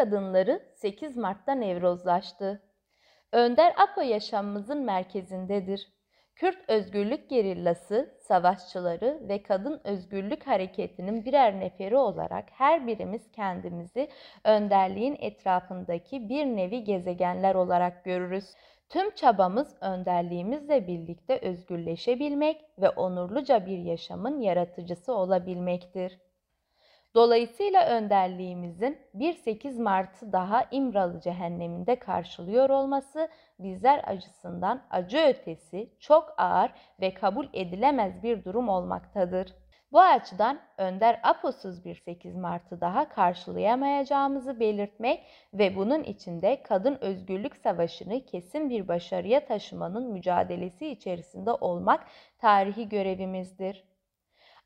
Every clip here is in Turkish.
kadınları 8 Mart'ta Nevrozlaştı. Önder Apo yaşamımızın merkezindedir. Kürt özgürlük gerillası, savaşçıları ve kadın özgürlük hareketinin birer neferi olarak her birimiz kendimizi önderliğin etrafındaki bir nevi gezegenler olarak görürüz. Tüm çabamız önderliğimizle birlikte özgürleşebilmek ve onurluca bir yaşamın yaratıcısı olabilmektir. Dolayısıyla önderliğimizin 1-8 Mart'ı daha İmralı cehenneminde karşılıyor olması bizler acısından acı ötesi çok ağır ve kabul edilemez bir durum olmaktadır. Bu açıdan Önder Aposuz bir 8 Mart'ı daha karşılayamayacağımızı belirtmek ve bunun içinde kadın özgürlük savaşını kesin bir başarıya taşımanın mücadelesi içerisinde olmak tarihi görevimizdir.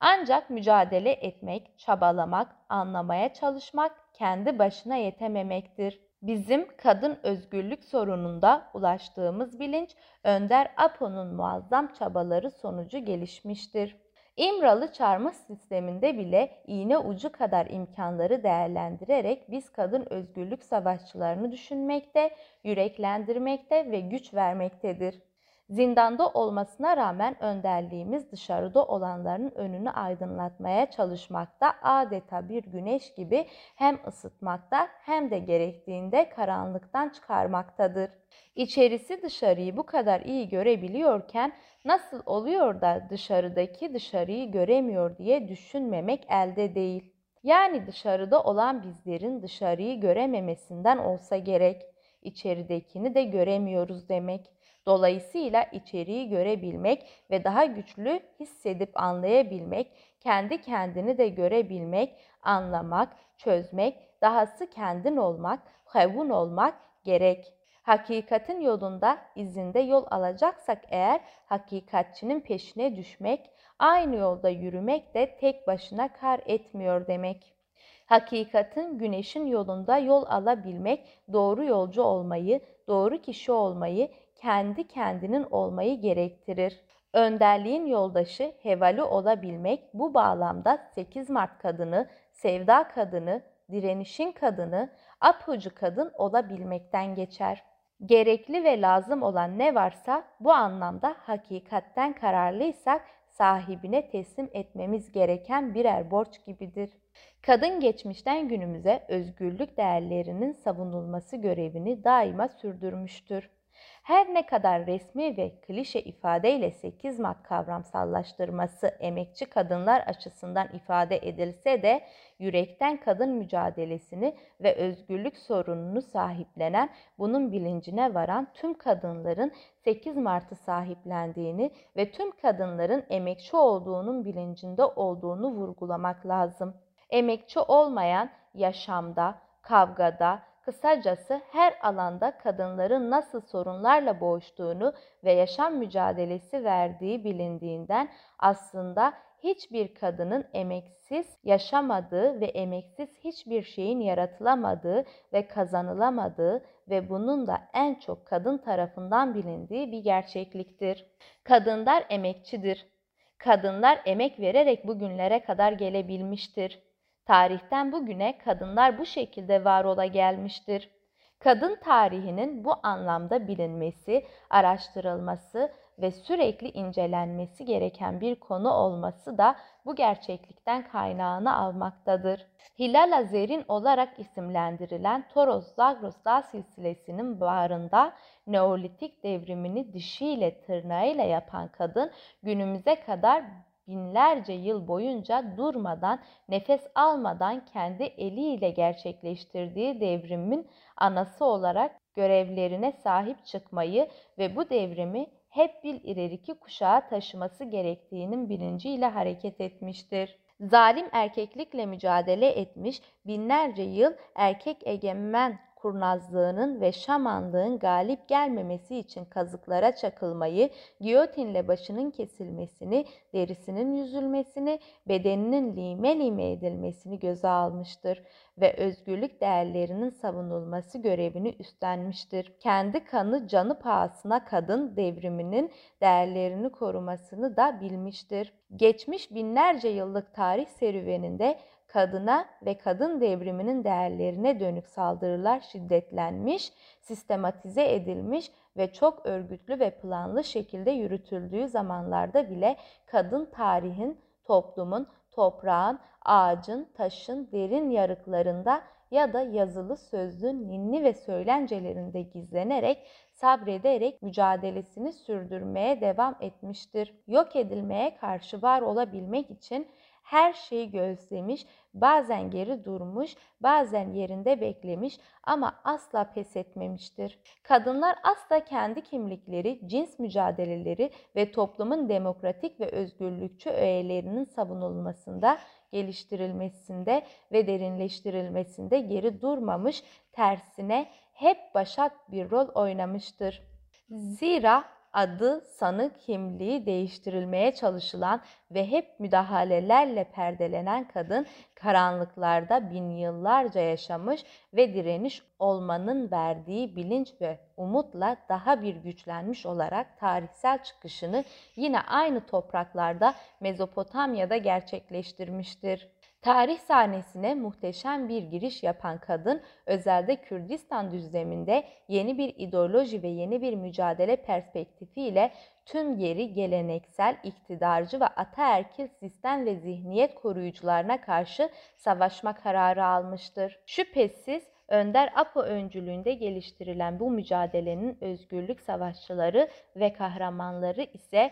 Ancak mücadele etmek, çabalamak, anlamaya çalışmak kendi başına yetememektir. Bizim kadın özgürlük sorununda ulaştığımız bilinç Önder Apo'nun muazzam çabaları sonucu gelişmiştir. İmralı çarmıh sisteminde bile iğne ucu kadar imkanları değerlendirerek biz kadın özgürlük savaşçılarını düşünmekte, yüreklendirmekte ve güç vermektedir. Zindanda olmasına rağmen önderliğimiz dışarıda olanların önünü aydınlatmaya çalışmakta adeta bir güneş gibi hem ısıtmakta hem de gerektiğinde karanlıktan çıkarmaktadır. İçerisi dışarıyı bu kadar iyi görebiliyorken nasıl oluyor da dışarıdaki dışarıyı göremiyor diye düşünmemek elde değil. Yani dışarıda olan bizlerin dışarıyı görememesinden olsa gerek. İçeridekini de göremiyoruz demek. Dolayısıyla içeriği görebilmek ve daha güçlü hissedip anlayabilmek, kendi kendini de görebilmek, anlamak, çözmek, dahası kendin olmak, hevun olmak gerek. Hakikatin yolunda izinde yol alacaksak eğer hakikatçinin peşine düşmek, aynı yolda yürümek de tek başına kar etmiyor demek. Hakikatin güneşin yolunda yol alabilmek, doğru yolcu olmayı, doğru kişi olmayı, kendi kendinin olmayı gerektirir. Önderliğin yoldaşı hevali olabilmek bu bağlamda 8 Mart kadını, sevda kadını, direnişin kadını, apucu kadın olabilmekten geçer. Gerekli ve lazım olan ne varsa bu anlamda hakikatten kararlıysak sahibine teslim etmemiz gereken birer borç gibidir. Kadın geçmişten günümüze özgürlük değerlerinin savunulması görevini daima sürdürmüştür. Her ne kadar resmi ve klişe ifadeyle 8 Mart kavramsallaştırması emekçi kadınlar açısından ifade edilse de yürekten kadın mücadelesini ve özgürlük sorununu sahiplenen, bunun bilincine varan tüm kadınların 8 Mart'ı sahiplendiğini ve tüm kadınların emekçi olduğunun bilincinde olduğunu vurgulamak lazım. Emekçi olmayan yaşamda, kavgada, Kısacası her alanda kadınların nasıl sorunlarla boğuştuğunu ve yaşam mücadelesi verdiği bilindiğinden aslında hiçbir kadının emeksiz yaşamadığı ve emeksiz hiçbir şeyin yaratılamadığı ve kazanılamadığı ve bunun da en çok kadın tarafından bilindiği bir gerçekliktir. Kadınlar emekçidir. Kadınlar emek vererek bugünlere kadar gelebilmiştir. Tarihten bugüne kadınlar bu şekilde var ola gelmiştir. Kadın tarihinin bu anlamda bilinmesi, araştırılması ve sürekli incelenmesi gereken bir konu olması da bu gerçeklikten kaynağını almaktadır. Hilal Azer'in olarak isimlendirilen Toros-Zagros dağ silsilesinin bağrında Neolitik devrimini dişiyle tırnağıyla yapan kadın günümüze kadar binlerce yıl boyunca durmadan, nefes almadan kendi eliyle gerçekleştirdiği devrimin anası olarak görevlerine sahip çıkmayı ve bu devrimi hep bir ileriki kuşağa taşıması gerektiğinin bilinciyle hareket etmiştir. Zalim erkeklikle mücadele etmiş, binlerce yıl erkek egemen kurnazlığının ve şamanlığın galip gelmemesi için kazıklara çakılmayı, giyotinle başının kesilmesini, derisinin yüzülmesini, bedeninin lime lime edilmesini göze almıştır ve özgürlük değerlerinin savunulması görevini üstlenmiştir. Kendi kanı canı pahasına kadın devriminin değerlerini korumasını da bilmiştir. Geçmiş binlerce yıllık tarih serüveninde kadına ve kadın devriminin değerlerine dönük saldırılar şiddetlenmiş, sistematize edilmiş ve çok örgütlü ve planlı şekilde yürütüldüğü zamanlarda bile kadın tarihin, toplumun, toprağın, ağacın, taşın derin yarıklarında ya da yazılı sözlü ninni ve söylencelerinde gizlenerek, sabrederek mücadelesini sürdürmeye devam etmiştir. Yok edilmeye karşı var olabilmek için her şeyi gözlemiş, bazen geri durmuş, bazen yerinde beklemiş ama asla pes etmemiştir. Kadınlar asla kendi kimlikleri, cins mücadeleleri ve toplumun demokratik ve özgürlükçü öğelerinin savunulmasında, geliştirilmesinde ve derinleştirilmesinde geri durmamış, tersine hep başat bir rol oynamıştır. Zira adı, sanı, kimliği değiştirilmeye çalışılan ve hep müdahalelerle perdelenen kadın karanlıklarda bin yıllarca yaşamış ve direniş olmanın verdiği bilinç ve umutla daha bir güçlenmiş olarak tarihsel çıkışını yine aynı topraklarda Mezopotamya'da gerçekleştirmiştir. Tarih sahnesine muhteşem bir giriş yapan kadın, özelde Kürdistan düzleminde yeni bir ideoloji ve yeni bir mücadele perspektifiyle tüm geri geleneksel, iktidarcı ve ataerkil sistem ve zihniyet koruyucularına karşı savaşma kararı almıştır. Şüphesiz Önder Apo öncülüğünde geliştirilen bu mücadelenin özgürlük savaşçıları ve kahramanları ise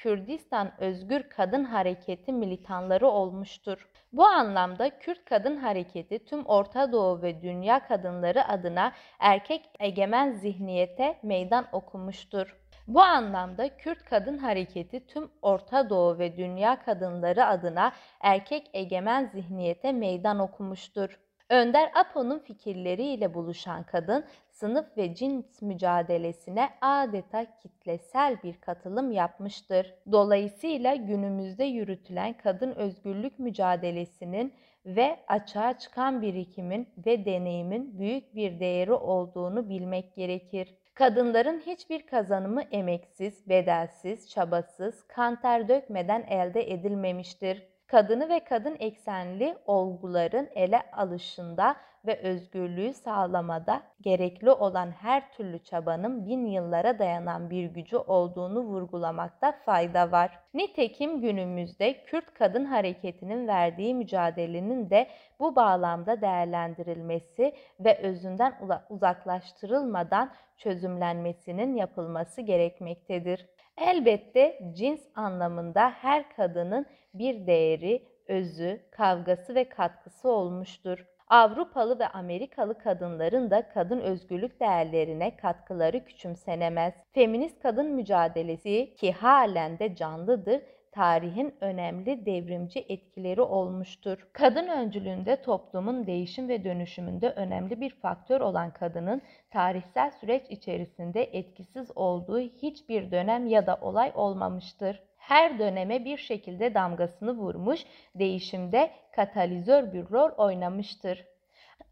Kürdistan Özgür Kadın Hareketi militanları olmuştur. Bu anlamda Kürt Kadın Hareketi tüm Orta Doğu ve dünya kadınları adına erkek egemen zihniyete meydan okumuştur. Bu anlamda Kürt Kadın Hareketi tüm Orta Doğu ve dünya kadınları adına erkek egemen zihniyete meydan okumuştur. Önder Apo'nun fikirleriyle buluşan kadın sınıf ve cins mücadelesine adeta kitlesel bir katılım yapmıştır. Dolayısıyla günümüzde yürütülen kadın özgürlük mücadelesinin ve açığa çıkan birikimin ve deneyimin büyük bir değeri olduğunu bilmek gerekir. Kadınların hiçbir kazanımı emeksiz, bedelsiz, çabasız, kan ter dökmeden elde edilmemiştir kadını ve kadın eksenli olguların ele alışında ve özgürlüğü sağlamada gerekli olan her türlü çabanın bin yıllara dayanan bir gücü olduğunu vurgulamakta fayda var. Nitekim günümüzde Kürt kadın hareketinin verdiği mücadelenin de bu bağlamda değerlendirilmesi ve özünden uzaklaştırılmadan çözümlenmesinin yapılması gerekmektedir. Elbette cins anlamında her kadının bir değeri, özü, kavgası ve katkısı olmuştur. Avrupalı ve Amerikalı kadınların da kadın özgürlük değerlerine katkıları küçümsenemez. Feminist kadın mücadelesi ki halen de canlıdır, tarihin önemli devrimci etkileri olmuştur. Kadın öncülüğünde toplumun değişim ve dönüşümünde önemli bir faktör olan kadının tarihsel süreç içerisinde etkisiz olduğu hiçbir dönem ya da olay olmamıştır her döneme bir şekilde damgasını vurmuş, değişimde katalizör bir rol oynamıştır.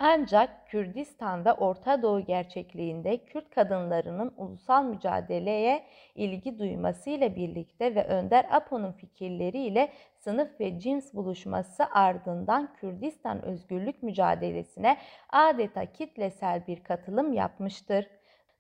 Ancak Kürdistan ve Orta Doğu gerçekliğinde Kürt kadınlarının ulusal mücadeleye ilgi duymasıyla birlikte ve Önder Apo'nun fikirleriyle sınıf ve cins buluşması ardından Kürdistan özgürlük mücadelesine adeta kitlesel bir katılım yapmıştır.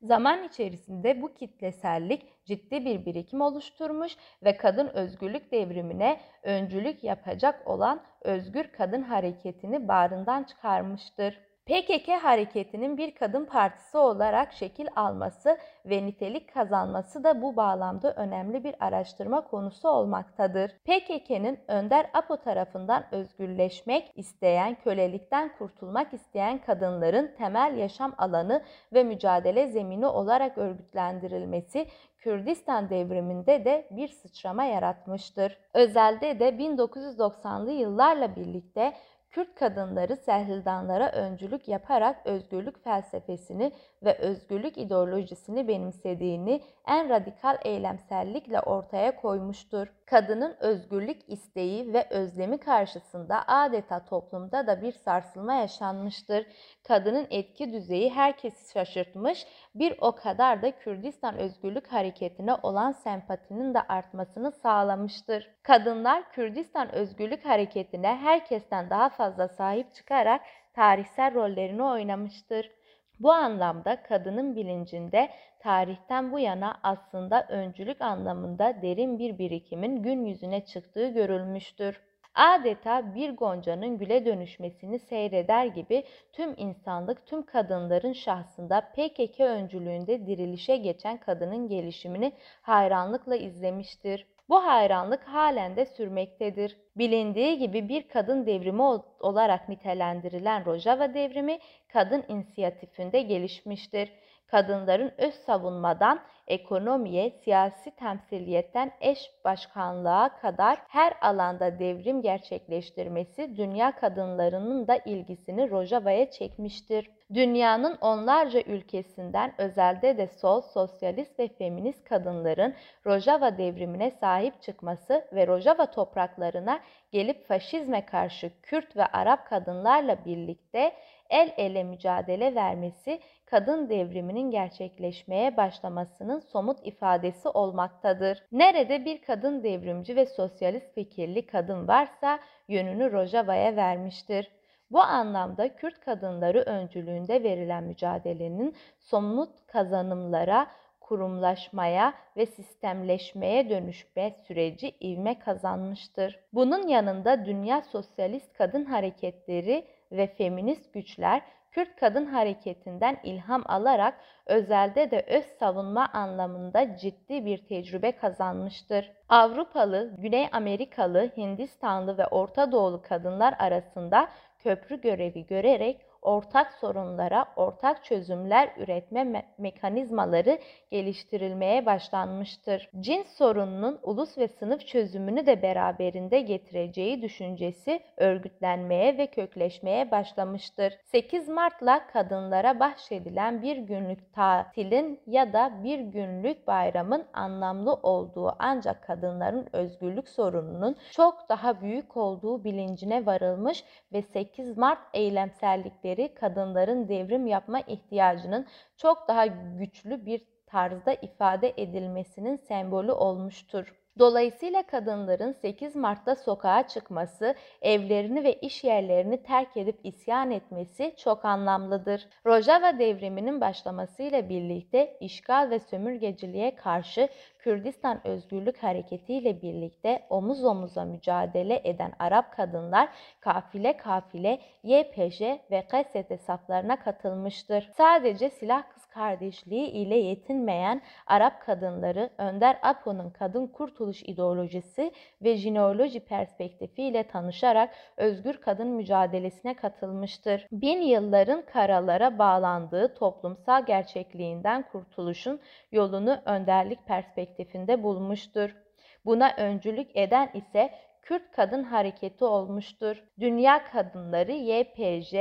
Zaman içerisinde bu kitlesellik ciddi bir birikim oluşturmuş ve kadın özgürlük devrimine öncülük yapacak olan Özgür Kadın Hareketi'ni bağrından çıkarmıştır. PKK hareketinin bir kadın partisi olarak şekil alması ve nitelik kazanması da bu bağlamda önemli bir araştırma konusu olmaktadır. PKK'nın Önder Apo tarafından özgürleşmek isteyen, kölelikten kurtulmak isteyen kadınların temel yaşam alanı ve mücadele zemini olarak örgütlendirilmesi Kürdistan devriminde de bir sıçrama yaratmıştır. Özelde de 1990'lı yıllarla birlikte Kürt kadınları Sehildanlara öncülük yaparak özgürlük felsefesini ve özgürlük ideolojisini benimsediğini en radikal eylemsellikle ortaya koymuştur. Kadının özgürlük isteği ve özlemi karşısında adeta toplumda da bir sarsılma yaşanmıştır. Kadının etki düzeyi herkesi şaşırtmış, bir o kadar da Kürdistan Özgürlük Hareketi'ne olan sempatinin de artmasını sağlamıştır. Kadınlar Kürdistan Özgürlük Hareketi'ne herkesten daha fazla sahip çıkarak tarihsel rollerini oynamıştır. Bu anlamda kadının bilincinde tarihten bu yana aslında öncülük anlamında derin bir birikimin gün yüzüne çıktığı görülmüştür. Adeta bir goncanın güle dönüşmesini seyreder gibi tüm insanlık tüm kadınların şahsında PKK öncülüğünde dirilişe geçen kadının gelişimini hayranlıkla izlemiştir. Bu hayranlık halen de sürmektedir. Bilindiği gibi bir kadın devrimi olarak nitelendirilen Rojava devrimi kadın inisiyatifinde gelişmiştir. Kadınların öz savunmadan ekonomiye, siyasi temsiliyetten eş başkanlığa kadar her alanda devrim gerçekleştirmesi dünya kadınlarının da ilgisini Rojava'ya çekmiştir. Dünyanın onlarca ülkesinden özelde de sol, sosyalist ve feminist kadınların Rojava devrimine sahip çıkması ve Rojava topraklarına gelip faşizme karşı Kürt ve Arap kadınlarla birlikte el ele mücadele vermesi kadın devriminin gerçekleşmeye başlamasının somut ifadesi olmaktadır. Nerede bir kadın devrimci ve sosyalist fikirli kadın varsa yönünü Rojava'ya vermiştir. Bu anlamda Kürt kadınları öncülüğünde verilen mücadelenin somut kazanımlara, kurumlaşmaya ve sistemleşmeye dönüşme süreci ivme kazanmıştır. Bunun yanında dünya sosyalist kadın hareketleri ve feminist güçler Kürt kadın hareketinden ilham alarak özelde de öz savunma anlamında ciddi bir tecrübe kazanmıştır. Avrupalı, Güney Amerikalı, Hindistanlı ve Orta Doğulu kadınlar arasında köprü görevi görerek ortak sorunlara ortak çözümler üretme me mekanizmaları geliştirilmeye başlanmıştır. Cins sorununun ulus ve sınıf çözümünü de beraberinde getireceği düşüncesi örgütlenmeye ve kökleşmeye başlamıştır. 8 Mart'la kadınlara bahşedilen bir günlük tatilin ya da bir günlük bayramın anlamlı olduğu ancak kadınların özgürlük sorununun çok daha büyük olduğu bilincine varılmış ve 8 Mart eylemsellikleri örnekleri kadınların devrim yapma ihtiyacının çok daha güçlü bir tarzda ifade edilmesinin sembolü olmuştur. Dolayısıyla kadınların 8 Mart'ta sokağa çıkması, evlerini ve iş yerlerini terk edip isyan etmesi çok anlamlıdır. Rojava devriminin başlamasıyla birlikte işgal ve sömürgeciliğe karşı Kürdistan Özgürlük Hareketi ile birlikte omuz omuza mücadele eden Arap kadınlar kafile kafile YPJ ve KST hesaplarına katılmıştır. Sadece silah kardeşliği ile yetinmeyen Arap kadınları Önder Apo'nun kadın kurtuluş ideolojisi ve jineoloji perspektifiyle tanışarak özgür kadın mücadelesine katılmıştır. Bin yılların karalara bağlandığı toplumsal gerçekliğinden kurtuluşun yolunu önderlik perspektifinde bulmuştur. Buna öncülük eden ise Kürt Kadın Hareketi olmuştur. Dünya Kadınları YPJ,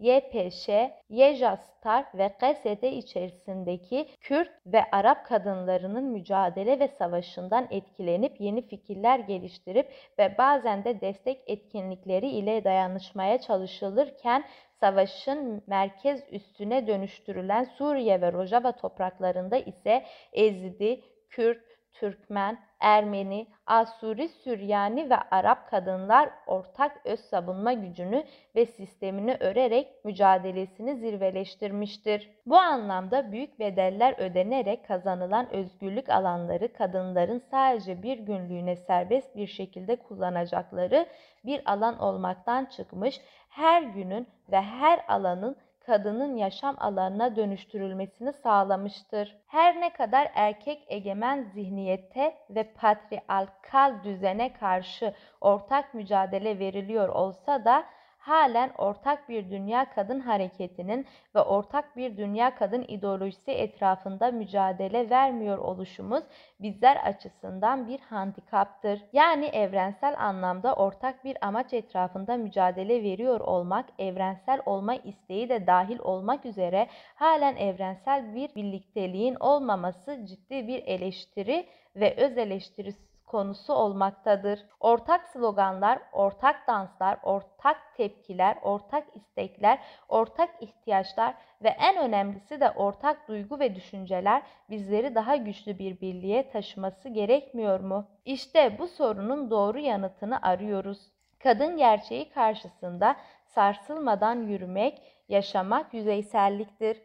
YPŞ, Yejastar ve KSD içerisindeki Kürt ve Arap kadınlarının mücadele ve savaşından etkilenip yeni fikirler geliştirip ve bazen de destek etkinlikleri ile dayanışmaya çalışılırken savaşın merkez üstüne dönüştürülen Suriye ve Rojava topraklarında ise Ezidi, Kürt, Türkmen, Ermeni, Asuri, Süryani ve Arap kadınlar ortak öz savunma gücünü ve sistemini örerek mücadelesini zirveleştirmiştir. Bu anlamda büyük bedeller ödenerek kazanılan özgürlük alanları kadınların sadece bir günlüğüne serbest bir şekilde kullanacakları bir alan olmaktan çıkmış, her günün ve her alanın kadının yaşam alanına dönüştürülmesini sağlamıştır. Her ne kadar erkek egemen zihniyete ve patriarkal düzene karşı ortak mücadele veriliyor olsa da halen ortak bir dünya kadın hareketinin ve ortak bir dünya kadın ideolojisi etrafında mücadele vermiyor oluşumuz bizler açısından bir handikaptır. Yani evrensel anlamda ortak bir amaç etrafında mücadele veriyor olmak, evrensel olma isteği de dahil olmak üzere halen evrensel bir birlikteliğin olmaması ciddi bir eleştiri ve öz eleştirisi konusu olmaktadır. Ortak sloganlar, ortak danslar, ortak tepkiler, ortak istekler, ortak ihtiyaçlar ve en önemlisi de ortak duygu ve düşünceler bizleri daha güçlü bir birliğe taşıması gerekmiyor mu? İşte bu sorunun doğru yanıtını arıyoruz. Kadın gerçeği karşısında sarsılmadan yürümek, yaşamak yüzeyselliktir.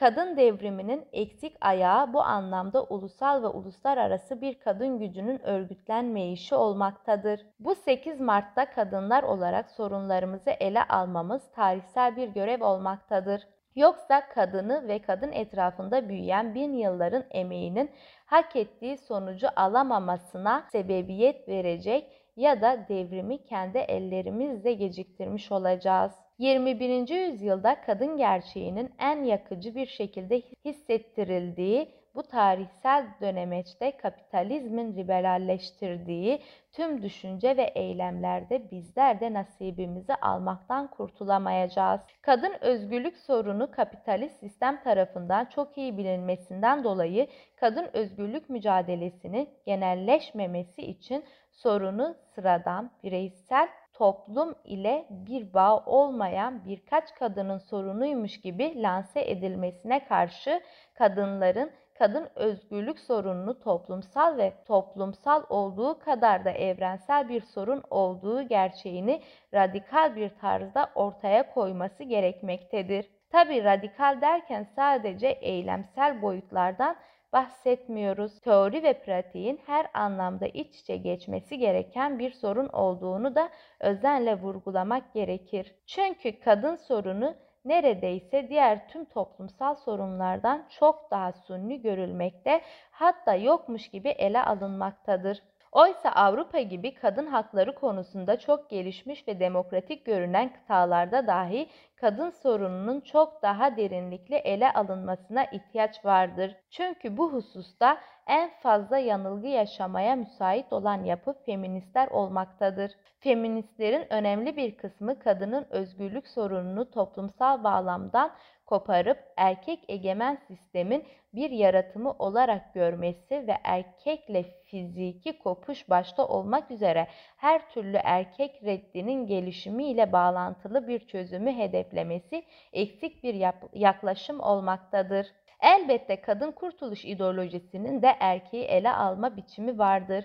Kadın devriminin eksik ayağı bu anlamda ulusal ve uluslararası bir kadın gücünün örgütlenmeyişi olmaktadır. Bu 8 Mart'ta kadınlar olarak sorunlarımızı ele almamız tarihsel bir görev olmaktadır. Yoksa kadını ve kadın etrafında büyüyen bin yılların emeğinin hak ettiği sonucu alamamasına sebebiyet verecek ya da devrimi kendi ellerimizle geciktirmiş olacağız. 21. yüzyılda kadın gerçeğinin en yakıcı bir şekilde hissettirildiği bu tarihsel dönemeçte kapitalizmin liberalleştirdiği tüm düşünce ve eylemlerde bizler de nasibimizi almaktan kurtulamayacağız. Kadın özgürlük sorunu kapitalist sistem tarafından çok iyi bilinmesinden dolayı kadın özgürlük mücadelesinin genelleşmemesi için sorunu sıradan, bireysel toplum ile bir bağ olmayan birkaç kadının sorunuymuş gibi lanse edilmesine karşı kadınların kadın özgürlük sorununu toplumsal ve toplumsal olduğu kadar da evrensel bir sorun olduğu gerçeğini radikal bir tarzda ortaya koyması gerekmektedir. Tabi radikal derken sadece eylemsel boyutlardan bahsetmiyoruz. Teori ve pratiğin her anlamda iç içe geçmesi gereken bir sorun olduğunu da özenle vurgulamak gerekir. Çünkü kadın sorunu neredeyse diğer tüm toplumsal sorunlardan çok daha suni görülmekte hatta yokmuş gibi ele alınmaktadır. Oysa Avrupa gibi kadın hakları konusunda çok gelişmiş ve demokratik görünen kıtalarda dahi kadın sorununun çok daha derinlikli ele alınmasına ihtiyaç vardır. Çünkü bu hususta en fazla yanılgı yaşamaya müsait olan yapı feministler olmaktadır. Feministlerin önemli bir kısmı kadının özgürlük sorununu toplumsal bağlamdan koparıp erkek egemen sistemin bir yaratımı olarak görmesi ve erkekle fiziki kopuş başta olmak üzere her türlü erkek reddinin gelişimiyle bağlantılı bir çözümü hedeflemesi eksik bir yaklaşım olmaktadır. Elbette kadın kurtuluş ideolojisinin de erkeği ele alma biçimi vardır.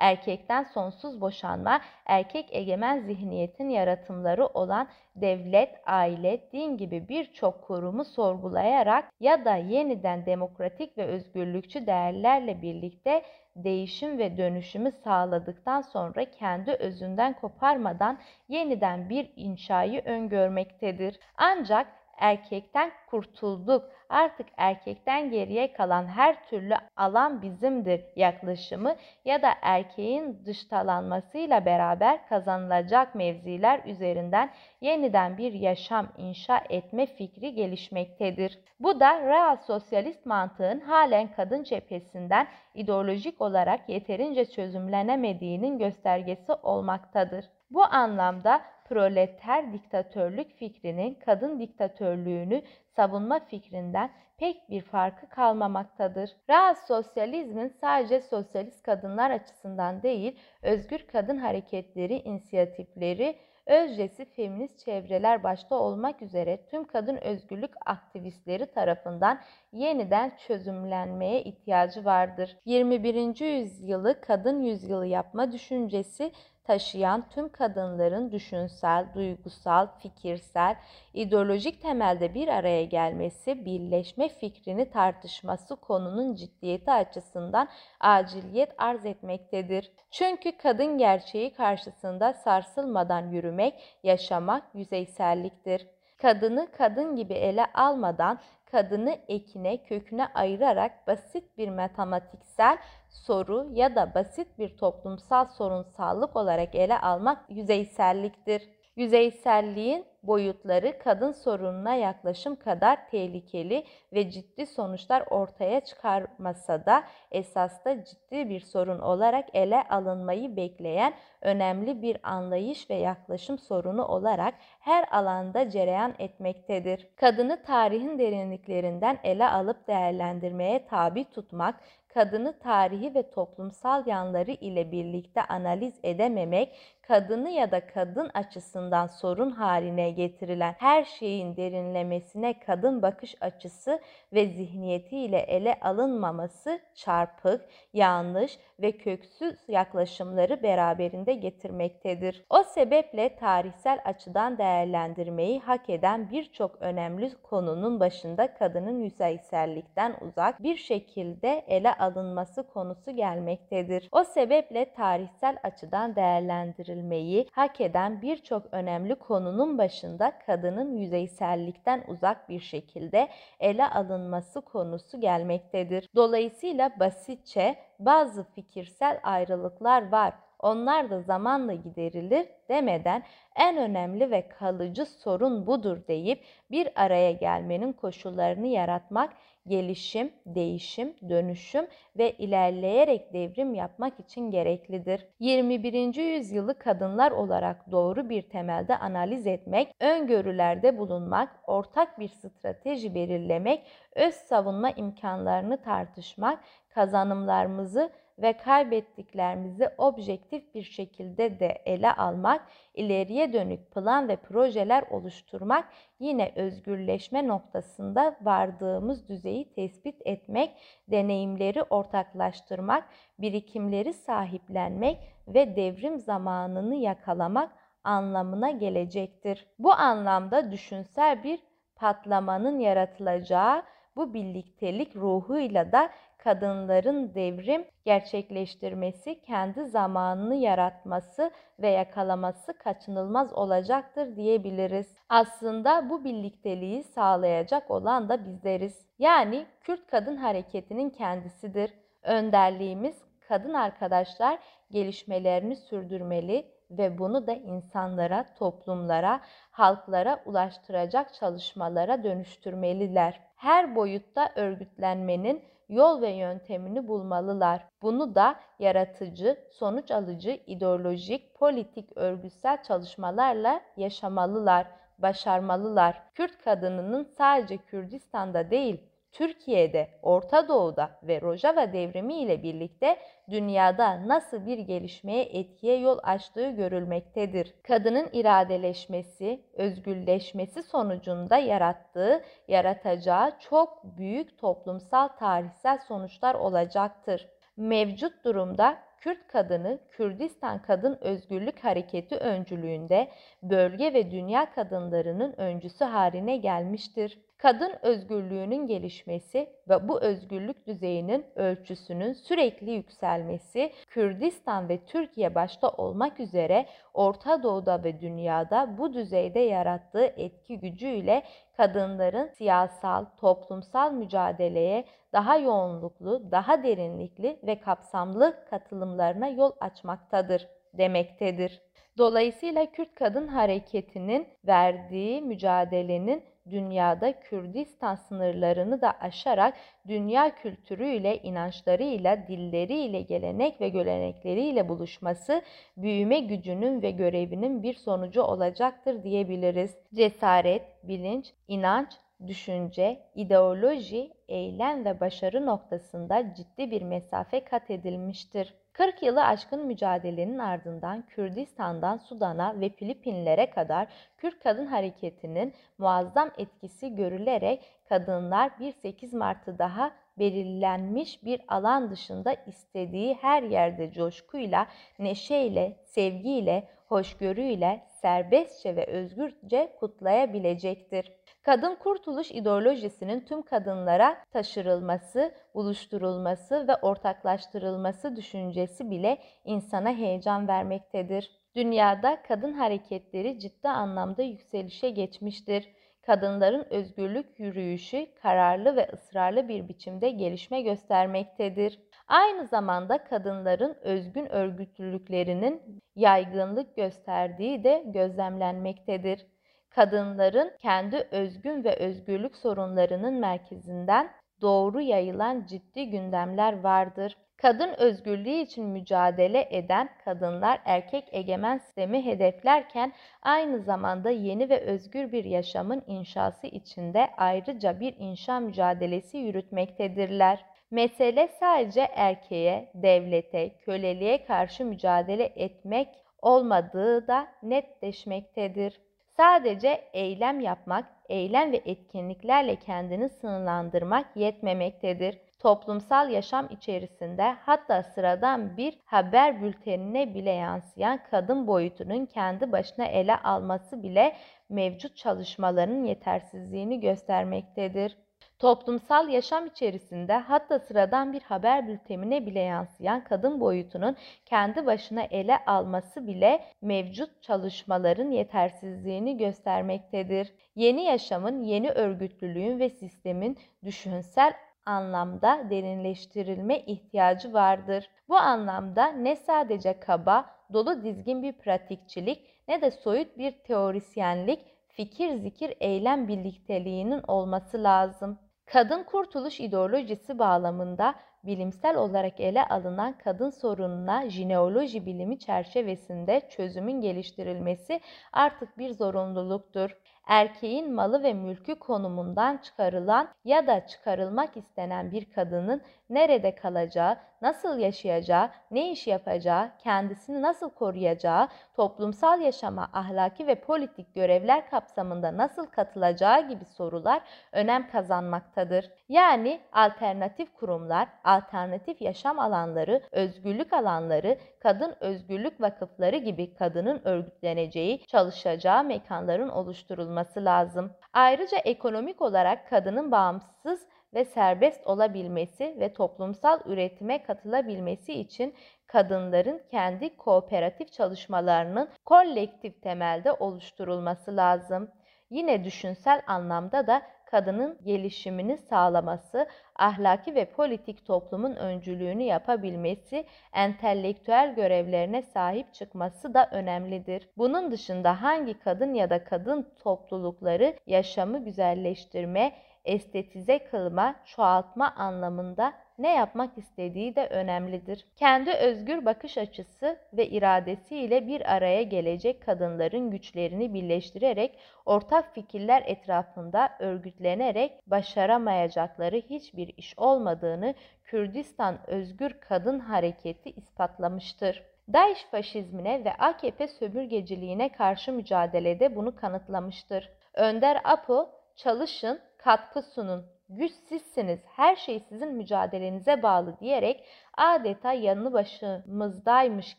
Erkekten sonsuz boşanma, erkek egemen zihniyetin yaratımları olan devlet, aile, din gibi birçok kurumu sorgulayarak ya da yeniden demokratik ve özgürlükçü değerlerle birlikte değişim ve dönüşümü sağladıktan sonra kendi özünden koparmadan yeniden bir inşayı öngörmektedir. Ancak erkekten kurtulduk. Artık erkekten geriye kalan her türlü alan bizimdir yaklaşımı ya da erkeğin dıştalanmasıyla beraber kazanılacak mevziler üzerinden yeniden bir yaşam inşa etme fikri gelişmektedir. Bu da real sosyalist mantığın halen kadın cephesinden ideolojik olarak yeterince çözümlenemediğinin göstergesi olmaktadır. Bu anlamda proleter diktatörlük fikrinin kadın diktatörlüğünü savunma fikrinden pek bir farkı kalmamaktadır. Real sosyalizmin sadece sosyalist kadınlar açısından değil, özgür kadın hareketleri, inisiyatifleri, özcesi feminist çevreler başta olmak üzere tüm kadın özgürlük aktivistleri tarafından yeniden çözümlenmeye ihtiyacı vardır. 21. yüzyılı kadın yüzyılı yapma düşüncesi taşıyan tüm kadınların düşünsel, duygusal, fikirsel, ideolojik temelde bir araya gelmesi, birleşme fikrini tartışması konunun ciddiyeti açısından aciliyet arz etmektedir. Çünkü kadın gerçeği karşısında sarsılmadan yürümek, yaşamak yüzeyselliktir. Kadını kadın gibi ele almadan kadını ekine, köküne ayırarak basit bir matematiksel soru ya da basit bir toplumsal sorunsallık olarak ele almak yüzeyselliktir. Yüzeyselliğin boyutları kadın sorununa yaklaşım kadar tehlikeli ve ciddi sonuçlar ortaya çıkarmasa da esasta ciddi bir sorun olarak ele alınmayı bekleyen önemli bir anlayış ve yaklaşım sorunu olarak her alanda cereyan etmektedir. Kadını tarihin derinliklerinden ele alıp değerlendirmeye tabi tutmak, kadını tarihi ve toplumsal yanları ile birlikte analiz edememek, kadını ya da kadın açısından sorun haline getirilen her şeyin derinlemesine kadın bakış açısı ve zihniyetiyle ele alınmaması çarpık, yanlış ve köksüz yaklaşımları beraberinde getirmektedir. O sebeple tarihsel açıdan değerlendirmeyi hak eden birçok önemli konunun başında kadının yüzeysellikten uzak bir şekilde ele alınması konusu gelmektedir. O sebeple tarihsel açıdan değerlendirilmeyi hak eden birçok önemli konunun başında kadının yüzeysellikten uzak bir şekilde ele alınması konusu gelmektedir. Dolayısıyla basitçe bazı fikirsel ayrılıklar var. Onlar da zamanla giderilir demeden en önemli ve kalıcı sorun budur deyip bir araya gelmenin koşullarını yaratmak gelişim, değişim, dönüşüm ve ilerleyerek devrim yapmak için gereklidir. 21. yüzyılı kadınlar olarak doğru bir temelde analiz etmek, öngörülerde bulunmak, ortak bir strateji belirlemek, öz savunma imkanlarını tartışmak, kazanımlarımızı ve kaybettiklerimizi objektif bir şekilde de ele almak, ileriye dönük plan ve projeler oluşturmak, yine özgürleşme noktasında vardığımız düzeyi tespit etmek, deneyimleri ortaklaştırmak, birikimleri sahiplenmek ve devrim zamanını yakalamak anlamına gelecektir. Bu anlamda düşünsel bir patlamanın yaratılacağı bu birliktelik ruhuyla da kadınların devrim gerçekleştirmesi, kendi zamanını yaratması ve yakalaması kaçınılmaz olacaktır diyebiliriz. Aslında bu birlikteliği sağlayacak olan da bizleriz. Yani Kürt Kadın Hareketi'nin kendisidir. Önderliğimiz kadın arkadaşlar gelişmelerini sürdürmeli ve bunu da insanlara, toplumlara, halklara ulaştıracak çalışmalara dönüştürmeliler. Her boyutta örgütlenmenin yol ve yöntemini bulmalılar. Bunu da yaratıcı, sonuç alıcı, ideolojik, politik, örgütsel çalışmalarla yaşamalılar, başarmalılar. Kürt kadınının sadece Kürdistan'da değil, Türkiye'de, Orta Doğu'da ve Rojava devrimi ile birlikte dünyada nasıl bir gelişmeye etkiye yol açtığı görülmektedir. Kadının iradeleşmesi, özgürleşmesi sonucunda yarattığı, yaratacağı çok büyük toplumsal tarihsel sonuçlar olacaktır. Mevcut durumda Kürt kadını Kürdistan Kadın Özgürlük Hareketi öncülüğünde bölge ve dünya kadınlarının öncüsü haline gelmiştir. Kadın özgürlüğünün gelişmesi ve bu özgürlük düzeyinin ölçüsünün sürekli yükselmesi Kürdistan ve Türkiye başta olmak üzere Orta Doğu'da ve dünyada bu düzeyde yarattığı etki gücüyle kadınların siyasal, toplumsal mücadeleye daha yoğunluklu, daha derinlikli ve kapsamlı katılımlarına yol açmaktadır demektedir. Dolayısıyla Kürt Kadın Hareketi'nin verdiği mücadelenin dünyada Kürdistan sınırlarını da aşarak dünya kültürüyle, inançlarıyla, dilleriyle, gelenek ve görenekleriyle buluşması büyüme gücünün ve görevinin bir sonucu olacaktır diyebiliriz. Cesaret, bilinç, inanç, düşünce, ideoloji, eylem ve başarı noktasında ciddi bir mesafe kat edilmiştir. 40 yılı aşkın mücadelenin ardından Kürdistan'dan Sudan'a ve Filipinlere kadar Kürt Kadın Hareketi'nin muazzam etkisi görülerek kadınlar 1-8 Mart'ı daha belirlenmiş bir alan dışında istediği her yerde coşkuyla, neşeyle, sevgiyle, hoşgörüyle, serbestçe ve özgürce kutlayabilecektir. Kadın kurtuluş ideolojisinin tüm kadınlara taşırılması, buluşturulması ve ortaklaştırılması düşüncesi bile insana heyecan vermektedir. Dünyada kadın hareketleri ciddi anlamda yükselişe geçmiştir. Kadınların özgürlük yürüyüşü kararlı ve ısrarlı bir biçimde gelişme göstermektedir. Aynı zamanda kadınların özgün örgütlülüklerinin yaygınlık gösterdiği de gözlemlenmektedir kadınların kendi özgün ve özgürlük sorunlarının merkezinden doğru yayılan ciddi gündemler vardır. Kadın özgürlüğü için mücadele eden kadınlar erkek egemen sistemi hedeflerken aynı zamanda yeni ve özgür bir yaşamın inşası içinde ayrıca bir inşa mücadelesi yürütmektedirler. Mesele sadece erkeğe, devlete, köleliğe karşı mücadele etmek olmadığı da netleşmektedir. Sadece eylem yapmak, eylem ve etkinliklerle kendini sınırlandırmak yetmemektedir. Toplumsal yaşam içerisinde hatta sıradan bir haber bültenine bile yansıyan kadın boyutunun kendi başına ele alması bile mevcut çalışmaların yetersizliğini göstermektedir. Toplumsal yaşam içerisinde hatta sıradan bir haber bültenine bile yansıyan kadın boyutunun kendi başına ele alması bile mevcut çalışmaların yetersizliğini göstermektedir. Yeni yaşamın, yeni örgütlülüğün ve sistemin düşünsel anlamda derinleştirilme ihtiyacı vardır. Bu anlamda ne sadece kaba, dolu dizgin bir pratikçilik ne de soyut bir teorisyenlik, fikir zikir eylem birlikteliğinin olması lazım. Kadın kurtuluş ideolojisi bağlamında bilimsel olarak ele alınan kadın sorununa jineoloji bilimi çerçevesinde çözümün geliştirilmesi artık bir zorunluluktur erkeğin malı ve mülkü konumundan çıkarılan ya da çıkarılmak istenen bir kadının nerede kalacağı, nasıl yaşayacağı, ne iş yapacağı, kendisini nasıl koruyacağı, toplumsal yaşama, ahlaki ve politik görevler kapsamında nasıl katılacağı gibi sorular önem kazanmaktadır. Yani alternatif kurumlar, alternatif yaşam alanları, özgürlük alanları, kadın özgürlük vakıfları gibi kadının örgütleneceği, çalışacağı mekanların oluşturulması lazım. Ayrıca ekonomik olarak kadının bağımsız ve serbest olabilmesi ve toplumsal üretime katılabilmesi için kadınların kendi kooperatif çalışmalarının kolektif temelde oluşturulması lazım. Yine düşünsel anlamda da kadının gelişimini sağlaması, ahlaki ve politik toplumun öncülüğünü yapabilmesi, entelektüel görevlerine sahip çıkması da önemlidir. Bunun dışında hangi kadın ya da kadın toplulukları yaşamı güzelleştirme, estetize kılma, çoğaltma anlamında ne yapmak istediği de önemlidir. Kendi özgür bakış açısı ve iradesiyle bir araya gelecek kadınların güçlerini birleştirerek ortak fikirler etrafında örgütlenerek başaramayacakları hiçbir iş olmadığını Kürdistan Özgür Kadın Hareketi ispatlamıştır. DAEŞ faşizmine ve AKP sömürgeciliğine karşı mücadelede bunu kanıtlamıştır. Önder Apo, çalışın, katkı sunun, güç sizsiniz, her şey sizin mücadelenize bağlı diyerek adeta yanı başımızdaymış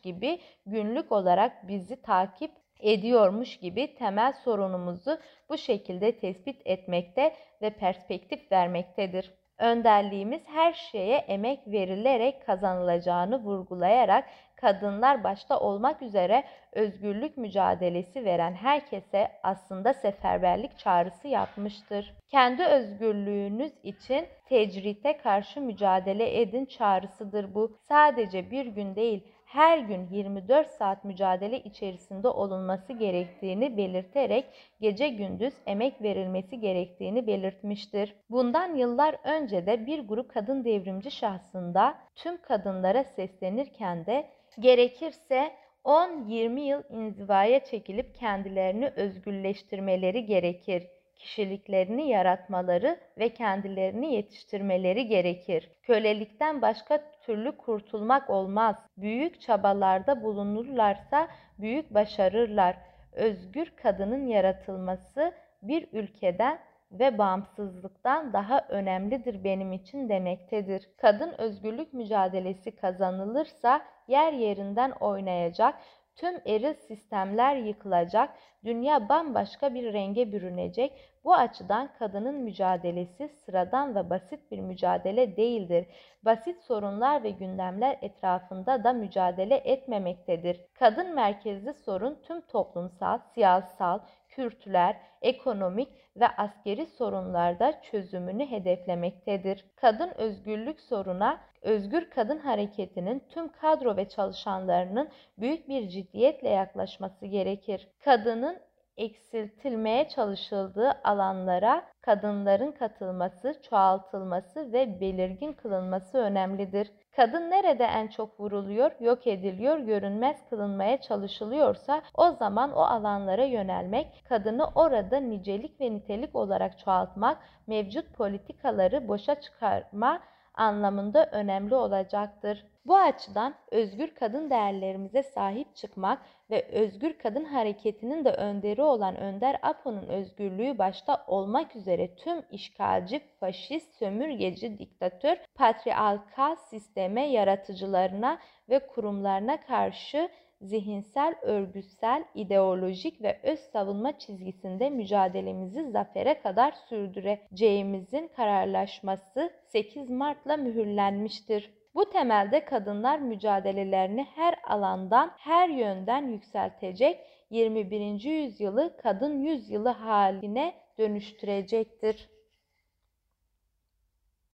gibi günlük olarak bizi takip ediyormuş gibi temel sorunumuzu bu şekilde tespit etmekte ve perspektif vermektedir. Önderliğimiz her şeye emek verilerek kazanılacağını vurgulayarak kadınlar başta olmak üzere özgürlük mücadelesi veren herkese aslında seferberlik çağrısı yapmıştır. Kendi özgürlüğünüz için tecrite karşı mücadele edin çağrısıdır bu. Sadece bir gün değil, her gün 24 saat mücadele içerisinde olunması gerektiğini belirterek gece gündüz emek verilmesi gerektiğini belirtmiştir. Bundan yıllar önce de bir grup kadın devrimci şahsında tüm kadınlara seslenirken de gerekirse 10-20 yıl inzivaya çekilip kendilerini özgürleştirmeleri gerekir kişiliklerini yaratmaları ve kendilerini yetiştirmeleri gerekir. Kölelikten başka türlü kurtulmak olmaz. Büyük çabalarda bulunurlarsa büyük başarırlar. Özgür kadının yaratılması bir ülkeden ve bağımsızlıktan daha önemlidir benim için demektedir. Kadın özgürlük mücadelesi kazanılırsa yer yerinden oynayacak, tüm eril sistemler yıkılacak, dünya bambaşka bir renge bürünecek. Bu açıdan kadının mücadelesi sıradan ve basit bir mücadele değildir. Basit sorunlar ve gündemler etrafında da mücadele etmemektedir. Kadın merkezli sorun tüm toplumsal, siyasal, kültürel, ekonomik ve askeri sorunlarda çözümünü hedeflemektedir. Kadın özgürlük soruna Özgür Kadın Hareketi'nin tüm kadro ve çalışanlarının büyük bir ciddiyetle yaklaşması gerekir. Kadının eksiltilmeye çalışıldığı alanlara kadınların katılması, çoğaltılması ve belirgin kılınması önemlidir. Kadın nerede en çok vuruluyor, yok ediliyor, görünmez kılınmaya çalışılıyorsa o zaman o alanlara yönelmek, kadını orada nicelik ve nitelik olarak çoğaltmak, mevcut politikaları boşa çıkarma anlamında önemli olacaktır. Bu açıdan özgür kadın değerlerimize sahip çıkmak ve özgür kadın hareketinin de önderi olan Önder Apo'nun özgürlüğü başta olmak üzere tüm işgalci, faşist, sömürgeci, diktatör, patriarkal sisteme, yaratıcılarına ve kurumlarına karşı zihinsel, örgütsel, ideolojik ve öz savunma çizgisinde mücadelemizi zafere kadar sürdüreceğimizin kararlaşması 8 Mart'la mühürlenmiştir. Bu temelde kadınlar mücadelelerini her alandan, her yönden yükseltecek, 21. yüzyılı kadın yüzyılı haline dönüştürecektir.